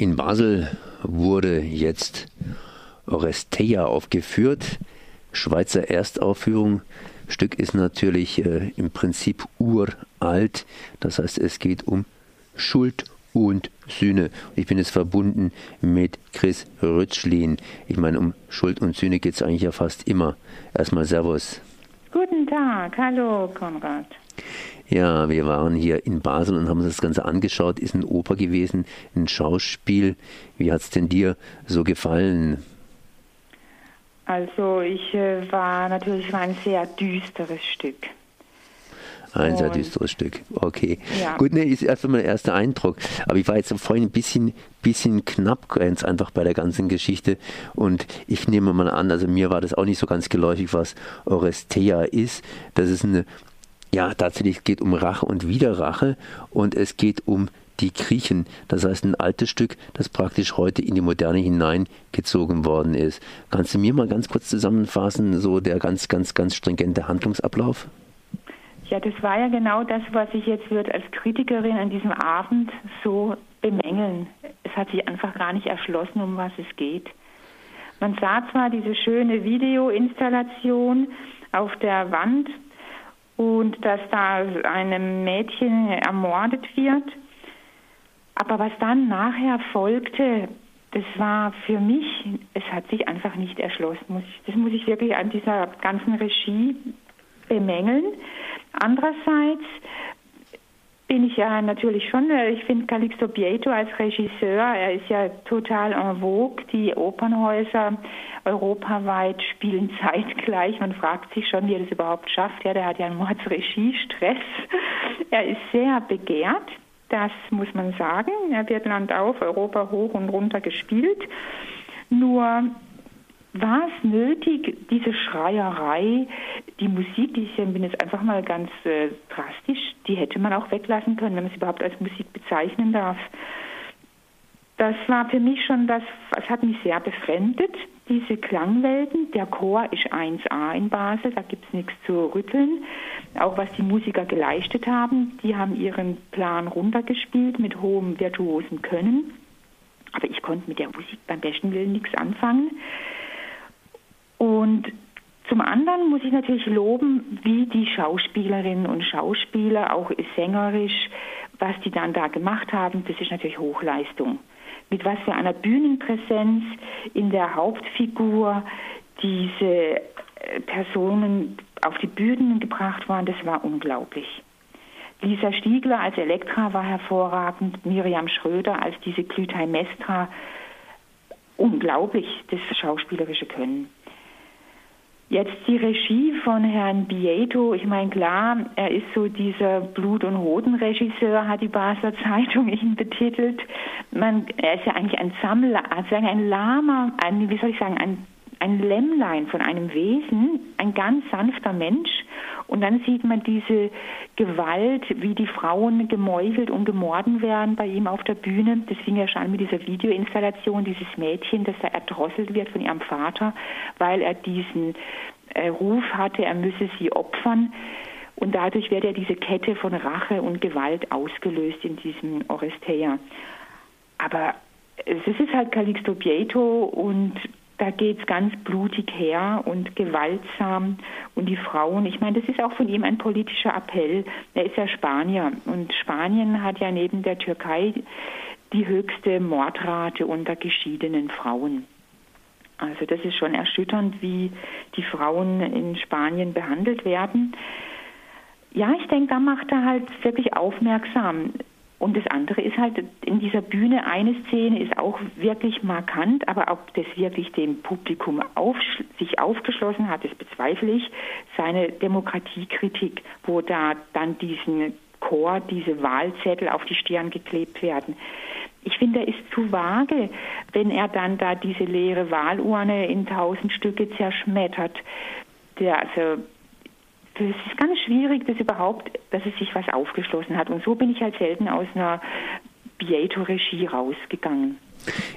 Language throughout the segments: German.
In Basel wurde jetzt Oresteia aufgeführt, Schweizer Erstaufführung. Stück ist natürlich äh, im Prinzip uralt, das heißt es geht um Schuld und Sühne. Ich bin jetzt verbunden mit Chris Rütschlin. Ich meine, um Schuld und Sühne geht es eigentlich ja fast immer. Erstmal Servus. Guten Tag, hallo Konrad. Ja, wir waren hier in Basel und haben uns das Ganze angeschaut. Ist ein Oper gewesen, ein Schauspiel. Wie hat es denn dir so gefallen? Also ich äh, war natürlich war ein sehr düsteres Stück. Ein sehr düsteres Stück. Okay. Ja. Gut, ne, ist erst mein erster Eindruck. Aber ich war jetzt vorhin ein bisschen, bisschen knapp ganz einfach bei der ganzen Geschichte. Und ich nehme mal an, also mir war das auch nicht so ganz geläufig, was Orestea ist. Das ist eine, ja, tatsächlich geht um Rache und Widerrache. Und es geht um die Griechen. Das heißt, ein altes Stück, das praktisch heute in die Moderne hineingezogen worden ist. Kannst du mir mal ganz kurz zusammenfassen, so der ganz, ganz, ganz stringente Handlungsablauf? Ja, das war ja genau das, was ich jetzt wird als Kritikerin an diesem Abend so bemängeln. Es hat sich einfach gar nicht erschlossen, um was es geht. Man sah zwar diese schöne Videoinstallation auf der Wand und dass da einem Mädchen ermordet wird, aber was dann nachher folgte, das war für mich, es hat sich einfach nicht erschlossen. Das muss ich wirklich an dieser ganzen Regie bemängeln. Andererseits bin ich ja natürlich schon, äh, ich finde Calixto Bieto als Regisseur, er ist ja total en vogue. Die Opernhäuser europaweit spielen zeitgleich. Man fragt sich schon, wie er das überhaupt schafft. Ja, der hat ja einen Mordsregiestress. Er ist sehr begehrt, das muss man sagen. Er wird Land auf, Europa hoch und runter gespielt. Nur war es nötig, diese Schreierei, die Musik, die ich bin jetzt einfach mal ganz äh, drastisch, die hätte man auch weglassen können, wenn man es überhaupt als Musik bezeichnen darf. Das war für mich schon das, es hat mich sehr befremdet, diese Klangwelten. Der Chor ist 1A in Basel, da gibt es nichts zu rütteln. Auch was die Musiker geleistet haben, die haben ihren Plan runtergespielt mit hohem virtuosen Können. Aber ich konnte mit der Musik beim besten Willen nichts anfangen. Und zum anderen muss ich natürlich loben, wie die Schauspielerinnen und Schauspieler, auch sängerisch, was die dann da gemacht haben, das ist natürlich Hochleistung. Mit was für einer Bühnenpräsenz in der Hauptfigur diese äh, Personen auf die Bühnen gebracht waren, das war unglaublich. Lisa Stiegler als Elektra war hervorragend, Miriam Schröder als diese Clytemnestra, unglaublich das schauspielerische Können. Jetzt die Regie von Herrn Bieto. Ich meine, klar, er ist so dieser Blut- und Hodenregisseur, hat die Basler Zeitung ihn betitelt. Man, er ist ja eigentlich ein Sammler, also ein Lama, ein, wie soll ich sagen, ein ein Lämmlein von einem Wesen, ein ganz sanfter Mensch. Und dann sieht man diese Gewalt, wie die Frauen gemeuchelt und gemorden werden bei ihm auf der Bühne. Das fing ja schon mit dieser Videoinstallation, dieses Mädchen, das da erdrosselt wird von ihrem Vater, weil er diesen äh, Ruf hatte, er müsse sie opfern. Und dadurch wird ja diese Kette von Rache und Gewalt ausgelöst in diesem Oresteia. Aber es ist halt Calixto Bieto und da geht es ganz blutig her und gewaltsam. Und die Frauen, ich meine, das ist auch von ihm ein politischer Appell. Er ist ja Spanier und Spanien hat ja neben der Türkei die höchste Mordrate unter geschiedenen Frauen. Also das ist schon erschütternd, wie die Frauen in Spanien behandelt werden. Ja, ich denke, da macht er halt wirklich aufmerksam. Und das andere ist halt, in dieser Bühne eine Szene ist auch wirklich markant, aber ob das wirklich dem Publikum auf, sich aufgeschlossen hat, das bezweifle ich. Seine Demokratiekritik, wo da dann diesen Chor, diese Wahlzettel auf die Stirn geklebt werden. Ich finde, er ist zu vage, wenn er dann da diese leere Wahlurne in tausend Stücke zerschmettert. Der, also das ist ganz schwierig, dass überhaupt, dass es sich was aufgeschlossen hat. Und so bin ich halt selten aus einer Bieto-Regie rausgegangen.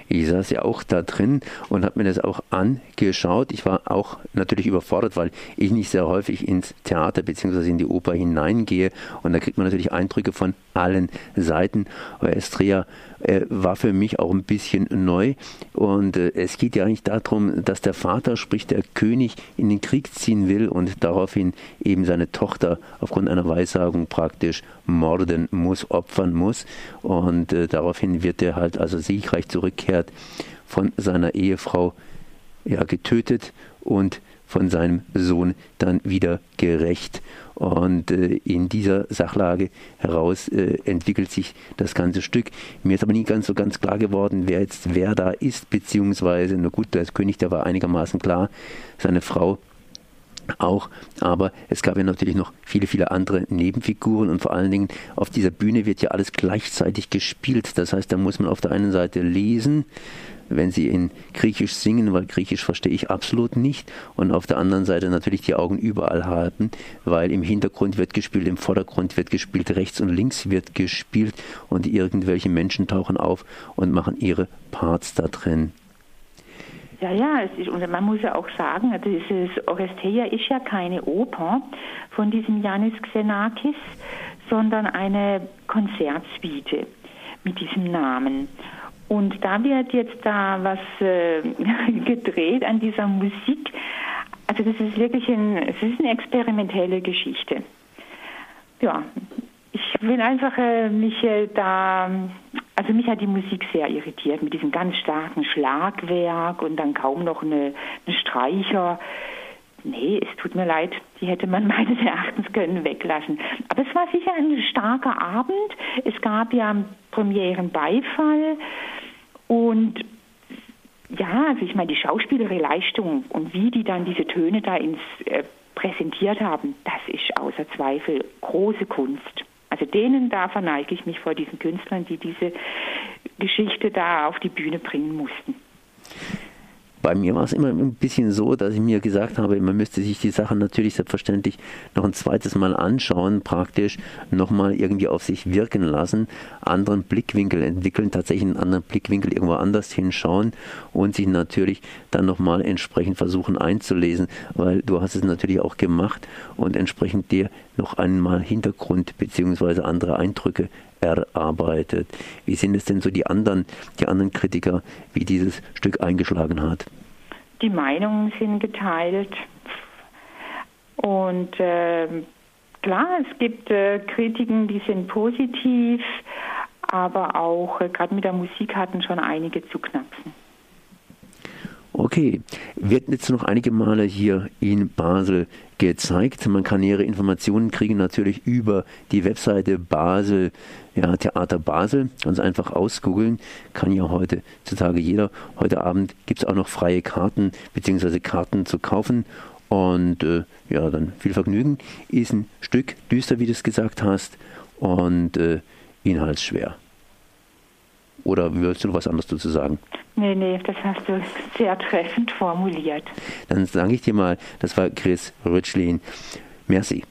Ich saß ja auch da drin und habe mir das auch angeschaut. Ich war auch natürlich überfordert, weil ich nicht sehr häufig ins Theater bzw. in die Oper hineingehe. Und da kriegt man natürlich Eindrücke von allen Seiten. Aber Estrea äh, war für mich auch ein bisschen neu. Und äh, es geht ja eigentlich darum, dass der Vater, sprich der König, in den Krieg ziehen will und daraufhin eben seine Tochter aufgrund einer Weissagung praktisch morden muss, opfern muss. Und äh, daraufhin wird er halt, also siegreich zurückkehrt, von seiner Ehefrau ja, getötet und von seinem Sohn dann wieder gerecht. Und äh, in dieser Sachlage heraus äh, entwickelt sich das ganze Stück. Mir ist aber nie ganz so ganz klar geworden, wer jetzt wer da ist, beziehungsweise, na gut, der König, der war einigermaßen klar, seine Frau auch, aber es gab ja natürlich noch viele, viele andere Nebenfiguren und vor allen Dingen auf dieser Bühne wird ja alles gleichzeitig gespielt. Das heißt, da muss man auf der einen Seite lesen, wenn sie in Griechisch singen, weil Griechisch verstehe ich absolut nicht. Und auf der anderen Seite natürlich die Augen überall halten, weil im Hintergrund wird gespielt, im Vordergrund wird gespielt, rechts und links wird gespielt und irgendwelche Menschen tauchen auf und machen ihre Parts da drin. Ja, ja, es ist, und man muss ja auch sagen, also dieses Oresteia ist ja keine Oper von diesem Yanis Xenakis, sondern eine Konzertsuite mit diesem Namen. Und da wird jetzt da was äh, gedreht an dieser Musik. Also das ist wirklich ein, es ist eine experimentelle Geschichte. Ja, ich will einfach äh, mich äh, da, also mich hat die Musik sehr irritiert mit diesem ganz starken Schlagwerk und dann kaum noch eine, eine Streicher. Nee, es tut mir leid, die hätte man meines Erachtens können weglassen. Aber es war sicher ein starker Abend. Es gab ja Premierenbeifall. Und ja, also ich meine, die schauspielerische Leistung und wie die dann diese Töne da ins äh, präsentiert haben, das ist außer Zweifel große Kunst. Also denen da verneige ich mich vor diesen Künstlern, die diese Geschichte da auf die Bühne bringen mussten. Bei mir war es immer ein bisschen so, dass ich mir gesagt habe, man müsste sich die Sachen natürlich selbstverständlich noch ein zweites Mal anschauen, praktisch nochmal irgendwie auf sich wirken lassen, anderen Blickwinkel entwickeln, tatsächlich einen anderen Blickwinkel irgendwo anders hinschauen und sich natürlich dann nochmal entsprechend versuchen einzulesen, weil du hast es natürlich auch gemacht und entsprechend dir noch einmal Hintergrund bzw. andere Eindrücke erarbeitet. Wie sind es denn so die anderen, die anderen Kritiker, wie dieses Stück eingeschlagen hat? Die Meinungen sind geteilt. Und äh, klar, es gibt äh, Kritiken, die sind positiv, aber auch äh, gerade mit der Musik hatten schon einige zu knapsen. Okay, wird jetzt noch einige Male hier in Basel gezeigt. Man kann nähere Informationen kriegen natürlich über die Webseite Basel, ja, Theater Basel. Ganz einfach ausgoogeln. Kann ja heute zutage jeder. Heute Abend gibt es auch noch freie Karten bzw. Karten zu kaufen. Und äh, ja, dann viel Vergnügen. Ist ein Stück düster, wie du es gesagt hast, und äh, inhaltsschwer. Oder willst du noch was anderes dazu sagen? Nee, nee, das hast du sehr treffend formuliert. Dann sage ich dir mal, das war Chris Rütschlin. Merci.